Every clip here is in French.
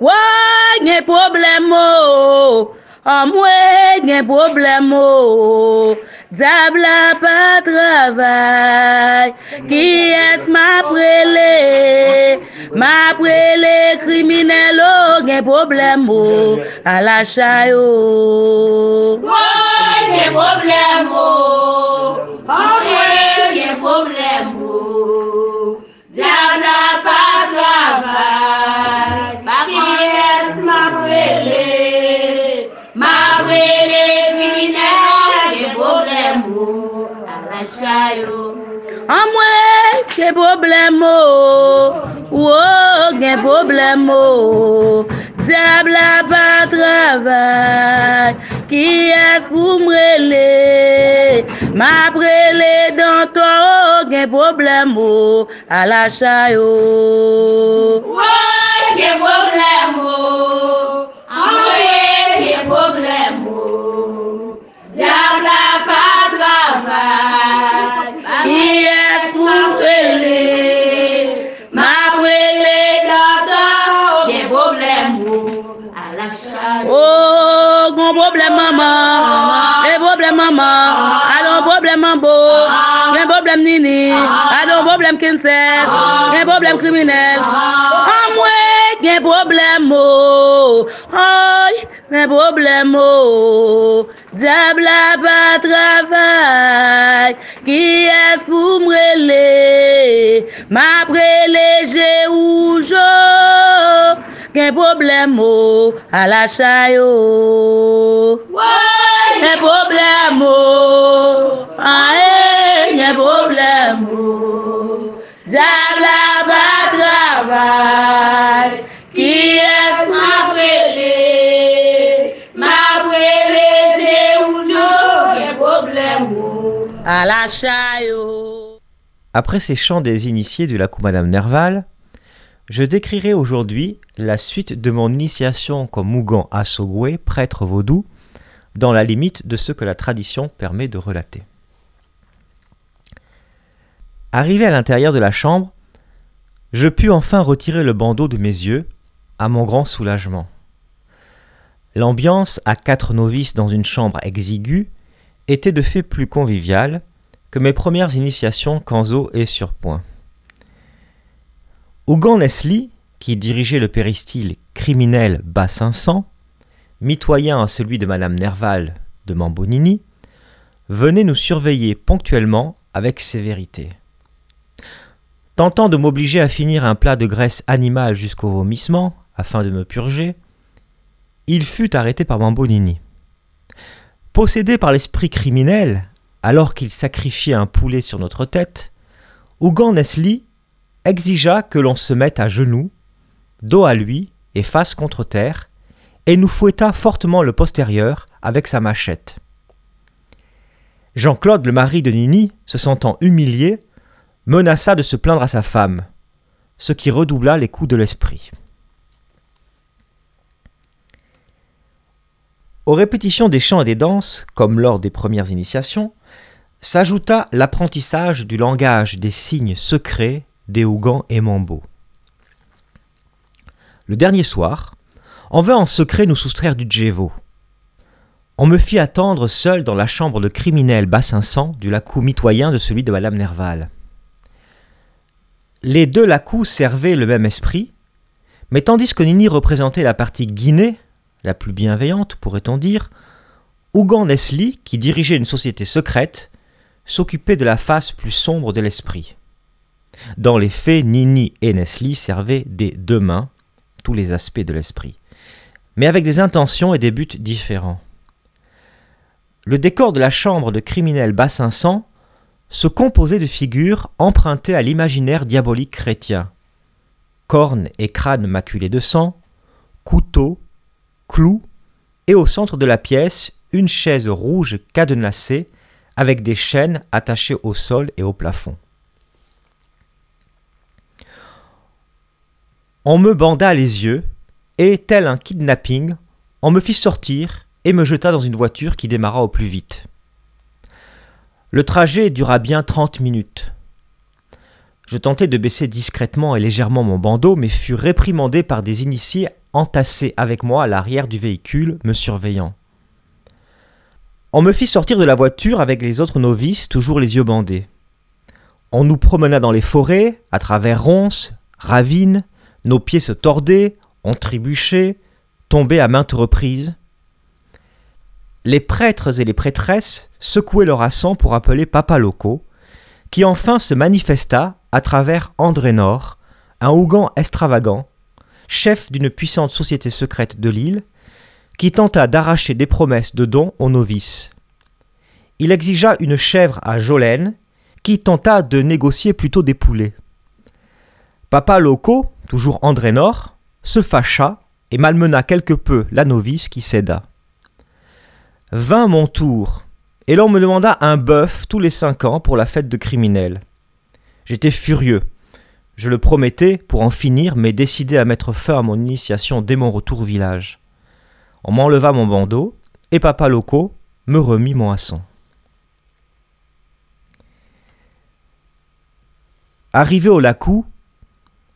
Woy nye problem oh? um, o, amwe nye problem oh? o, Zabla pa travay, ki es ma prele, ma prele kriminel o, oh, gen problem o, ala chay o. Woy gen problem o, amwe gen problem. o, An mwen ke problem ou, ou gen problem ou, diable a pa travay, ki es pou mrele, ma prele dan to ou gen problem ou, ala chay ou. Ou gen problem ou, an mwen gen problem ou, fini. Adon problem kinset, gen problem kriminel. An mwen gen problem mo, ay, gen problem mo. Diable pa travay, ki es pou mrele, ma preleje ou jo. Gen problem mo, oh, ala chayo. Oh. Gen problem mo, oh. ae. Après ces chants des initiés du lac Madame Nerval, je décrirai aujourd'hui la suite de mon initiation comme Mougan Assogwe, prêtre vaudou, dans la limite de ce que la tradition permet de relater. Arrivé à l'intérieur de la chambre, je pus enfin retirer le bandeau de mes yeux, à mon grand soulagement. L'ambiance à quatre novices dans une chambre exiguë était de fait plus conviviale que mes premières initiations Kanzo et Surpoint. Ougan Nesli, qui dirigeait le péristyle criminel bas 500, mitoyen à celui de Madame Nerval de Mambonini, venait nous surveiller ponctuellement avec sévérité. Tentant de m'obliger à finir un plat de graisse animale jusqu'au vomissement, afin de me purger, il fut arrêté par Mambonini. Possédé par l'esprit criminel, alors qu'il sacrifiait un poulet sur notre tête, Ougan Nesli exigea que l'on se mette à genoux, dos à lui et face contre terre, et nous fouetta fortement le postérieur avec sa machette. Jean-Claude, le mari de Nini, se sentant humilié, menaça de se plaindre à sa femme, ce qui redoubla les coups de l'esprit. Aux répétitions des chants et des danses, comme lors des premières initiations, s'ajouta l'apprentissage du langage des signes secrets des Ougans et Mambo. Le dernier soir, on vint en secret nous soustraire du Djevo. On me fit attendre seul dans la chambre de criminel bas 500 du lacou mitoyen de celui de Madame Nerval. Les deux lacous servaient le même esprit, mais tandis que Nini représentait la partie Guinée, la plus bienveillante, pourrait-on dire, Ougan Nesli, qui dirigeait une société secrète, s'occupait de la face plus sombre de l'esprit. Dans les faits, Nini et Nesli servaient des deux mains, tous les aspects de l'esprit, mais avec des intentions et des buts différents. Le décor de la chambre de criminel bas 500 se composait de figures empruntées à l'imaginaire diabolique chrétien. Cornes et crânes maculés de sang, couteaux, clous, et au centre de la pièce, une chaise rouge cadenassée avec des chaînes attachées au sol et au plafond. On me banda les yeux, et, tel un kidnapping, on me fit sortir et me jeta dans une voiture qui démarra au plus vite. Le trajet dura bien trente minutes. Je tentai de baisser discrètement et légèrement mon bandeau, mais fus réprimandé par des initiés entassés avec moi à l'arrière du véhicule, me surveillant. On me fit sortir de la voiture avec les autres novices, toujours les yeux bandés. On nous promena dans les forêts, à travers ronces, ravines, nos pieds se tordaient, on trébuchait, tombaient à maintes reprises. Les prêtres et les prêtresses secouaient leur assent pour appeler Papa Loco, qui enfin se manifesta à travers André Nord, un Ougan extravagant, chef d'une puissante société secrète de l'île, qui tenta d'arracher des promesses de dons aux novices. Il exigea une chèvre à Jolène, qui tenta de négocier plutôt des poulets. Papa Loco, toujours André Nord, se fâcha et malmena quelque peu la novice qui céda. Vint mon tour, et l'on me demanda un bœuf tous les cinq ans pour la fête de criminels. J'étais furieux. Je le promettais pour en finir, mais décidé à mettre fin à mon initiation dès mon retour au village. On m'enleva mon bandeau, et papa Loco me remit mon hasson. Arrivé au Lacou,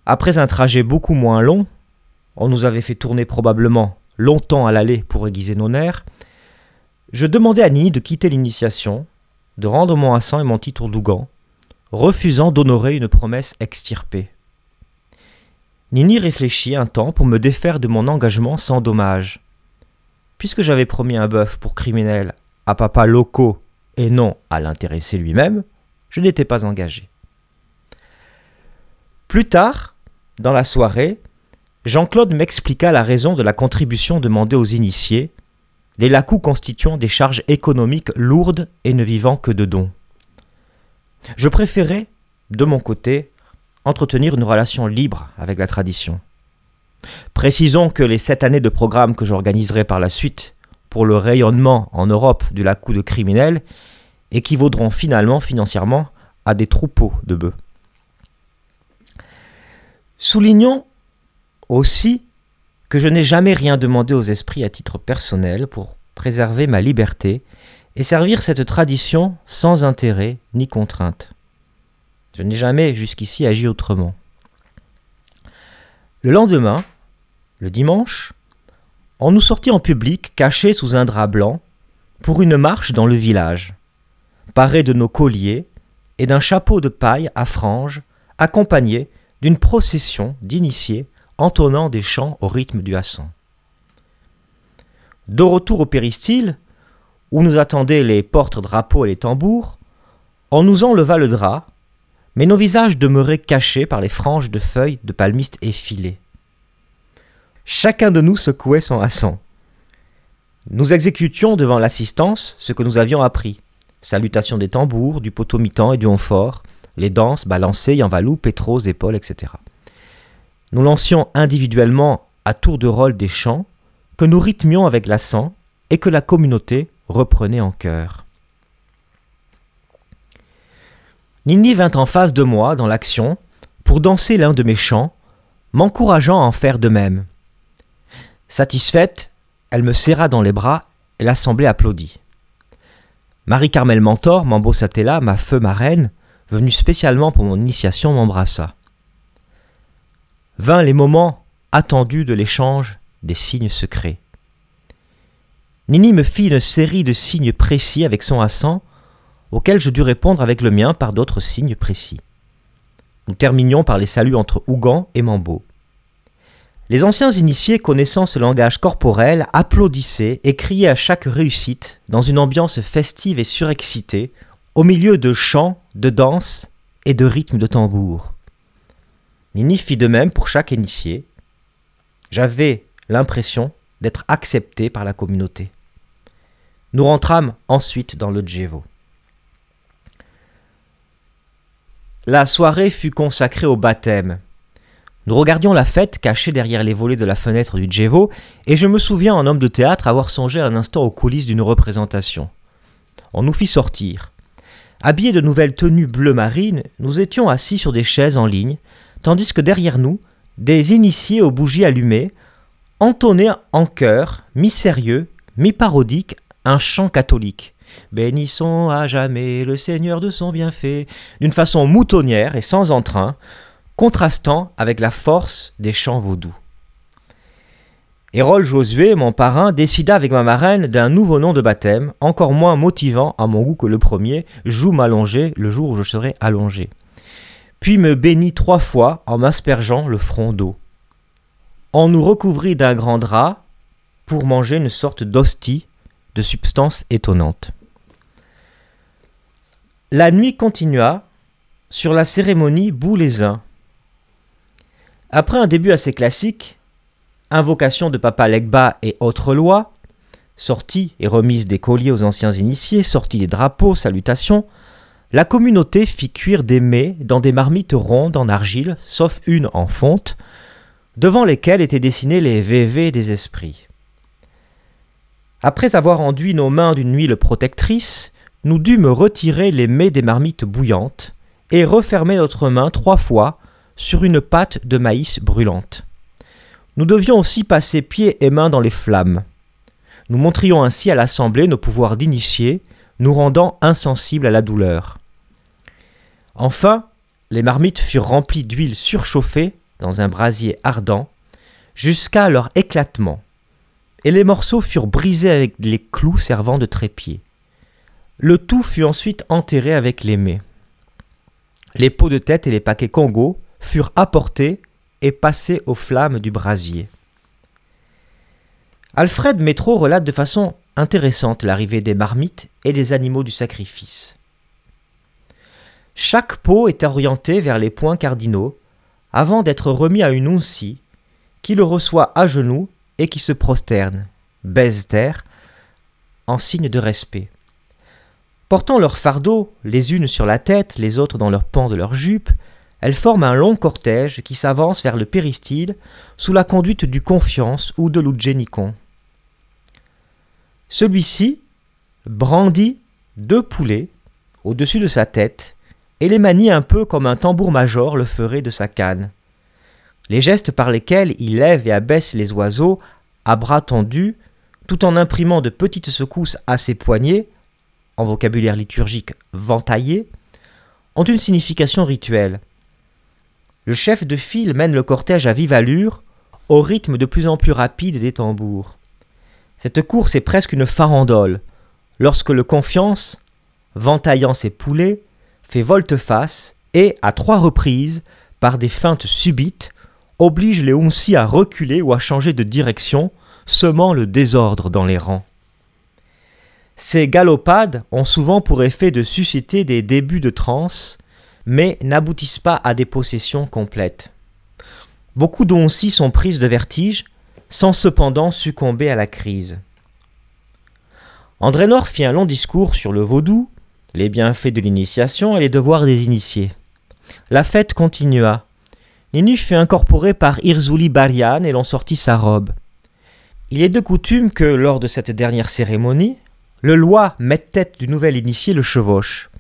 après un trajet beaucoup moins long, on nous avait fait tourner probablement longtemps à l'aller pour aiguiser nos nerfs, je demandai à Nini de quitter l'initiation, de rendre mon hassan et mon titre d'Ougan, refusant d'honorer une promesse extirpée. Nini réfléchit un temps pour me défaire de mon engagement sans dommage. Puisque j'avais promis un bœuf pour criminel à papa locaux et non à l'intéressé lui-même, je n'étais pas engagé. Plus tard, dans la soirée, Jean-Claude m'expliqua la raison de la contribution demandée aux initiés, les lacous constituant des charges économiques lourdes et ne vivant que de dons. Je préférais, de mon côté, entretenir une relation libre avec la tradition. Précisons que les sept années de programme que j'organiserai par la suite pour le rayonnement en Europe du lacou de criminels équivaudront finalement financièrement à des troupeaux de bœufs. Soulignons aussi je n'ai jamais rien demandé aux esprits à titre personnel pour préserver ma liberté et servir cette tradition sans intérêt ni contrainte. Je n'ai jamais jusqu'ici agi autrement. Le lendemain, le dimanche, on nous sortit en public, cachés sous un drap blanc, pour une marche dans le village, parés de nos colliers et d'un chapeau de paille à franges, accompagné d'une procession d'initiés entonnant des chants au rythme du hasson. De retour au péristyle, où nous attendaient les porte-drapeaux et les tambours, on nous enleva le drap, mais nos visages demeuraient cachés par les franges de feuilles de palmistes effilées. Chacun de nous secouait son hasson. Nous exécutions devant l'assistance ce que nous avions appris salutation des tambours, du potomitan et du honfort, les danses, balancées, yanvalou, pétros, épaules, etc. Nous lancions individuellement à tour de rôle des chants que nous rythmions avec l'accent et que la communauté reprenait en chœur. Nini vint en face de moi dans l'action pour danser l'un de mes chants, m'encourageant à en faire de même. Satisfaite, elle me serra dans les bras et l'assemblée applaudit. Marie-Carmel Mentor, Mambo Satella, ma feu marraine, venue spécialement pour mon initiation, m'embrassa. Vint les moments attendus de l'échange des signes secrets. Nini me fit une série de signes précis avec son accent, auxquels je dus répondre avec le mien par d'autres signes précis. Nous terminions par les saluts entre Ougan et Mambo. Les anciens initiés connaissant ce langage corporel applaudissaient et criaient à chaque réussite dans une ambiance festive et surexcitée, au milieu de chants, de danses et de rythmes de tambour. Nini fit de même pour chaque initié. J'avais l'impression d'être accepté par la communauté. Nous rentrâmes ensuite dans le Djevo. La soirée fut consacrée au baptême. Nous regardions la fête cachée derrière les volets de la fenêtre du Djevo, et je me souviens en homme de théâtre avoir songé un instant aux coulisses d'une représentation. On nous fit sortir. Habillés de nouvelles tenues bleu marine, nous étions assis sur des chaises en ligne, tandis que derrière nous, des initiés aux bougies allumées entonnaient en chœur, mi-sérieux, mi-parodique, un chant catholique, Bénissons à jamais le Seigneur de son bienfait, d'une façon moutonnière et sans entrain, contrastant avec la force des chants vaudous. Hérole Josué, mon parrain, décida avec ma marraine d'un nouveau nom de baptême, encore moins motivant à mon goût que le premier, Joue m'allonger le jour où je serai allongé. Puis me bénit trois fois en m'aspergeant le front d'eau. On nous recouvrit d'un grand drap pour manger une sorte d'hostie de substance étonnante. La nuit continua sur la cérémonie Boulézin. Après un début assez classique, invocation de Papa Legba et autres lois, sortie et remise des colliers aux anciens initiés, sortie des drapeaux, salutations, la communauté fit cuire des mets dans des marmites rondes en argile, sauf une en fonte, devant lesquelles étaient dessinés les VV des esprits. Après avoir enduit nos mains d'une huile protectrice, nous dûmes retirer les mets des marmites bouillantes et refermer notre main trois fois sur une pâte de maïs brûlante. Nous devions aussi passer pieds et mains dans les flammes. Nous montrions ainsi à l'Assemblée nos pouvoirs d'initiés, nous rendant insensibles à la douleur. Enfin, les marmites furent remplies d'huile surchauffée dans un brasier ardent, jusqu'à leur éclatement, et les morceaux furent brisés avec les clous servant de trépied. Le tout fut ensuite enterré avec les mets. Les pots de tête et les paquets Congo furent apportés et passés aux flammes du brasier. Alfred Métro relate de façon intéressante l'arrivée des marmites et des animaux du sacrifice. Chaque pot est orienté vers les points cardinaux avant d'être remis à une uncie qui le reçoit à genoux et qui se prosterne, baise terre, en signe de respect. Portant leurs fardeaux, les unes sur la tête, les autres dans leurs pans de leur jupe, elles forment un long cortège qui s'avance vers le péristyle sous la conduite du Confiance ou de l'Oudjénicon. Celui-ci brandit deux poulets au-dessus de sa tête et les manie un peu comme un tambour-major le ferait de sa canne. Les gestes par lesquels il lève et abaisse les oiseaux à bras tendus, tout en imprimant de petites secousses à ses poignets, en vocabulaire liturgique ventaillé, ont une signification rituelle. Le chef de file mène le cortège à vive allure, au rythme de plus en plus rapide des tambours. Cette course est presque une farandole, lorsque le Confiance, ventaillant ses poulets, fait volte-face et, à trois reprises, par des feintes subites, oblige les Hunsi à reculer ou à changer de direction, semant le désordre dans les rangs. Ces galopades ont souvent pour effet de susciter des débuts de transe, mais n'aboutissent pas à des possessions complètes. Beaucoup d'Hunsi sont prises de vertige, sans cependant succomber à la crise. André Nord fit un long discours sur le vaudou, les bienfaits de l'initiation et les devoirs des initiés. La fête continua. Ninu fut incorporé par Irzuli Barian et l'on sortit sa robe. Il est de coutume que, lors de cette dernière cérémonie, le loi tête du nouvel initié le chevauche.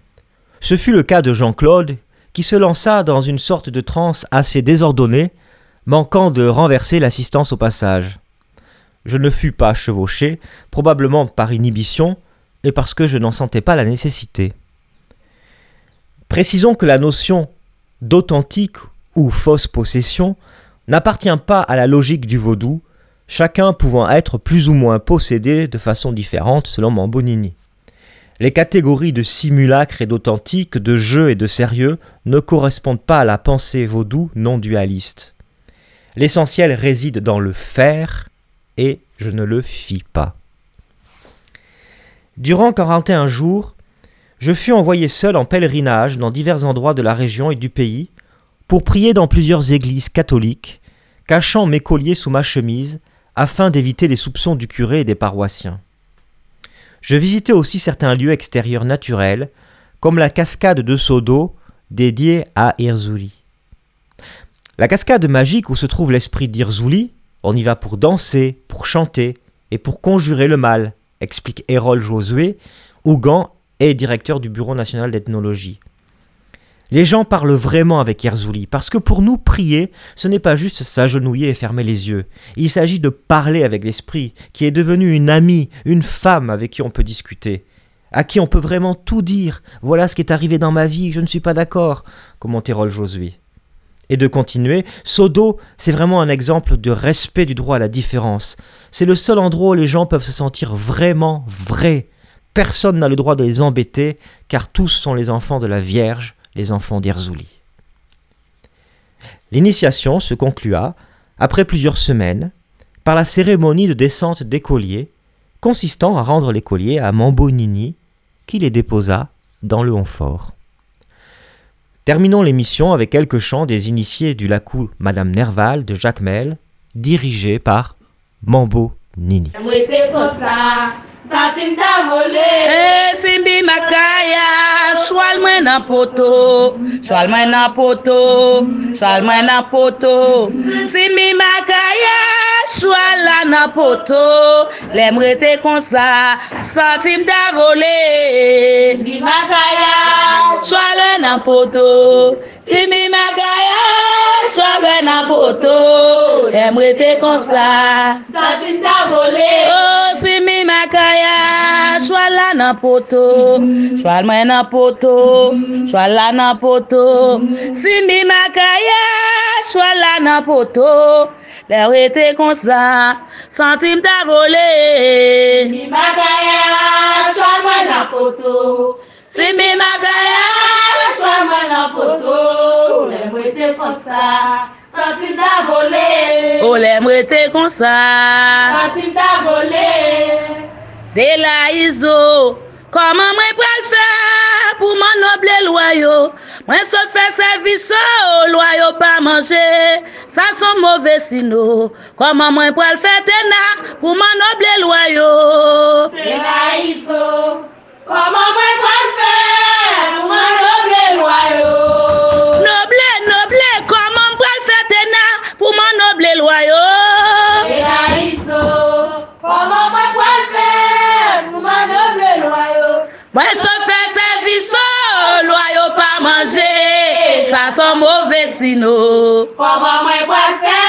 Ce fut le cas de Jean-Claude, qui se lança dans une sorte de transe assez désordonnée, manquant de renverser l'assistance au passage. Je ne fus pas chevauché, probablement par inhibition, et parce que je n'en sentais pas la nécessité. Précisons que la notion d'authentique ou fausse possession n'appartient pas à la logique du vaudou, chacun pouvant être plus ou moins possédé de façon différente selon Mambonini. Les catégories de simulacre et d'authentique, de jeu et de sérieux ne correspondent pas à la pensée vaudou non dualiste. L'essentiel réside dans le faire et je ne le fis pas. Durant 41 jours, je fus envoyé seul en pèlerinage dans divers endroits de la région et du pays pour prier dans plusieurs églises catholiques, cachant mes colliers sous ma chemise afin d'éviter les soupçons du curé et des paroissiens. Je visitais aussi certains lieux extérieurs naturels, comme la cascade de seaux d'eau dédiée à Irzuli. La cascade magique où se trouve l'esprit d'Irzuli, on y va pour danser, pour chanter et pour conjurer le mal, explique Hérol Josué, Ougan est directeur du Bureau national d'ethnologie. Les gens parlent vraiment avec Yerzuli, parce que pour nous, prier, ce n'est pas juste s'agenouiller et fermer les yeux. Il s'agit de parler avec l'esprit, qui est devenu une amie, une femme avec qui on peut discuter. à qui on peut vraiment tout dire. Voilà ce qui est arrivé dans ma vie, je ne suis pas d'accord, commentait Rolf Josué. Et de continuer, Sodo, c'est vraiment un exemple de respect du droit à la différence. C'est le seul endroit où les gens peuvent se sentir vraiment vrais. Personne n'a le droit de les embêter, car tous sont les enfants de la Vierge, les enfants d'Erzouli. L'initiation se conclua, après plusieurs semaines, par la cérémonie de descente d'écoliers, consistant à rendre les colliers à Nini, qui les déposa dans le Honfort. Terminons l'émission avec quelques chants des initiés du Lacou Madame Nerval de Jacques Mel, dirigé par Mambo Nini. Satin ta vole E simbi makaya Swal mwen nan poto Swal mwen nan poto Swal mwen nan poto Simbi makaya chwa la nan poto, lem rete konsa, santim da vole. Si magaya, chwa la nan poto, si mi magaya, chwa la nan poto, lem rete konsa, santim da vole. Oh, si mi magaya, chwa la nan poto, chwa la nan poto, chwa la nan poto, si mi magaya, chwa la nan poto, Lè ou ete kon sa, santim ta vole. Mi magaya, swa mwen la poto. Si mi magaya, swa mwen la poto. Lè ou ete kon sa, santim ta vole. O lè ou ete kon sa, santim ta vole. De la izo, koman mwen pral fe pou mwen noble lwayo. Mwen se fè serviso, loyo pa manje, sa son mouve sino. Koman mwen pral fè tena pou man noble? Se la iso Koman mwen fè Mwen doble loyo Noble, noble, koman fè tena pou man noble? Se la iso Koman mwen fè loyo Mwen se fè serviso, son mouve sino oh. Koman mwen kwa fè,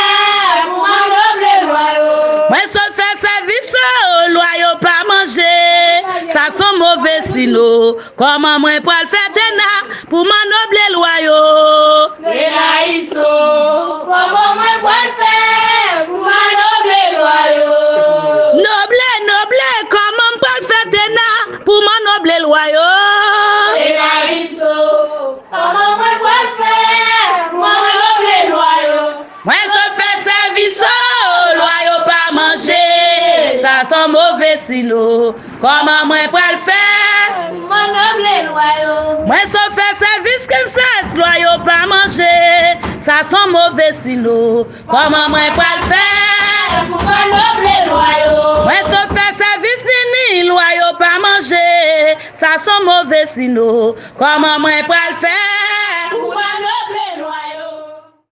mwen doble loyo Mwen se fè serviso, oh, loyo pa manje Sa son mouve sino oh. Koman mwen kwa fè dena, pou mwen doble loyo Dena iso, koman mwen kwa fè, mwen doble loyo Noble, noble, koman mwen kwa fè dena, pou mwen doble loyo Dena iso son mouve sino, koman mwen pral fè? Mwen oble loyo. Mwen so fè servis kem ses, loyo pa manje, sa son mouve sino, koman mwen pral fè? Mwen oble loyo. Mwen so fè servis nini, loyo pa manje, sa son mouve sino, koman mwen pral fè? Mwen oble loyo.